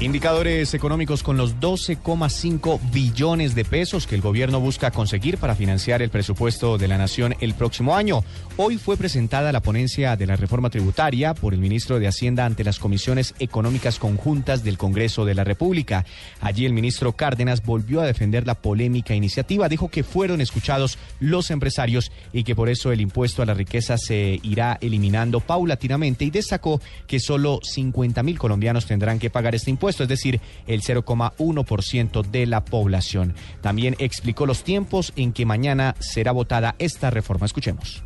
Indicadores económicos con los 12,5 billones de pesos que el gobierno busca conseguir para financiar el presupuesto de la nación el próximo año. Hoy fue presentada la ponencia de la reforma tributaria por el ministro de Hacienda ante las comisiones económicas conjuntas del Congreso de la República. Allí el ministro Cárdenas volvió a defender la polémica iniciativa, dijo que fueron escuchados los empresarios y que por eso el impuesto a la riqueza se irá eliminando paulatinamente y destacó que solo 50 mil colombianos tendrán que pagar este es decir, el 0,1% de la población. También explicó los tiempos en que mañana será votada esta reforma. Escuchemos.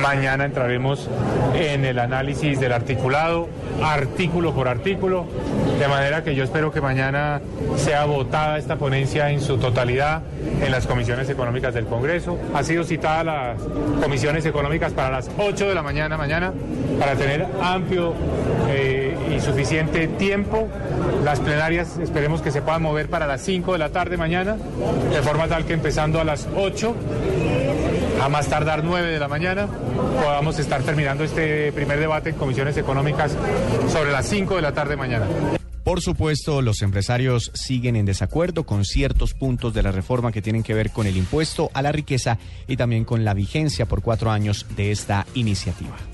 Mañana entraremos en el análisis del articulado, artículo por artículo, de manera que yo espero que mañana sea votada esta ponencia en su totalidad en las comisiones económicas del Congreso. Ha sido citada las comisiones económicas para las 8 de la mañana mañana para tener amplio eh, y suficiente tiempo. Las plenarias esperemos que se puedan mover para las 5 de la tarde mañana, de forma tal que empezando a las 8 a más tardar 9 de la mañana podamos estar terminando este primer debate en comisiones económicas sobre las 5 de la tarde mañana. Por supuesto, los empresarios siguen en desacuerdo con ciertos puntos de la reforma que tienen que ver con el impuesto a la riqueza y también con la vigencia por cuatro años de esta iniciativa.